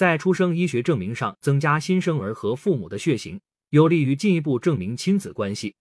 在出生医学证明上增加新生儿和父母的血型，有利于进一步证明亲子关系，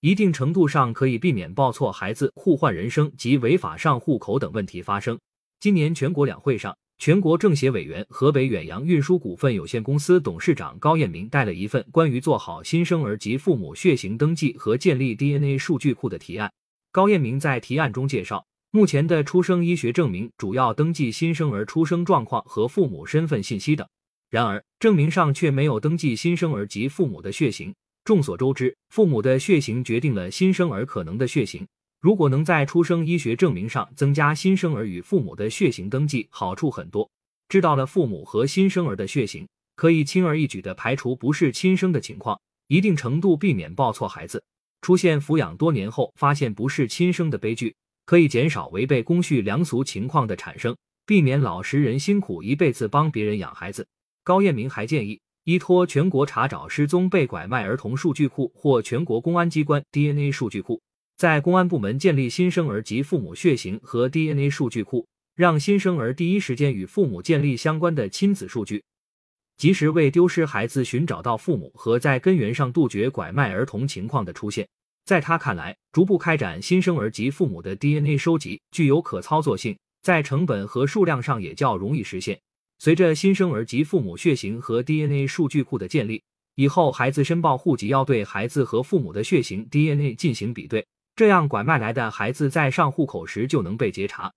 一定程度上可以避免报错孩子、互换人生及违法上户口等问题发生。今年全国两会上，全国政协委员、河北远洋运输股份有限公司董事长高彦明带了一份关于做好新生儿及父母血型登记和建立 DNA 数据库的提案。高彦明在提案中介绍。目前的出生医学证明主要登记新生儿出生状况和父母身份信息等，然而证明上却没有登记新生儿及父母的血型。众所周知，父母的血型决定了新生儿可能的血型。如果能在出生医学证明上增加新生儿与父母的血型登记，好处很多。知道了父母和新生儿的血型，可以轻而易举地排除不是亲生的情况，一定程度避免抱错孩子，出现抚养多年后发现不是亲生的悲剧。可以减少违背公序良俗情况的产生，避免老实人辛苦一辈子帮别人养孩子。高彦明还建议，依托全国查找失踪被拐卖儿童数据库或全国公安机关 DNA 数据库，在公安部门建立新生儿及父母血型和 DNA 数据库，让新生儿第一时间与父母建立相关的亲子数据，及时为丢失孩子寻找到父母和在根源上杜绝拐卖儿童情况的出现。在他看来，逐步开展新生儿及父母的 DNA 收集具有可操作性，在成本和数量上也较容易实现。随着新生儿及父母血型和 DNA 数据库的建立，以后孩子申报户籍要对孩子和父母的血型 DNA 进行比对，这样拐卖来的孩子在上户口时就能被截查。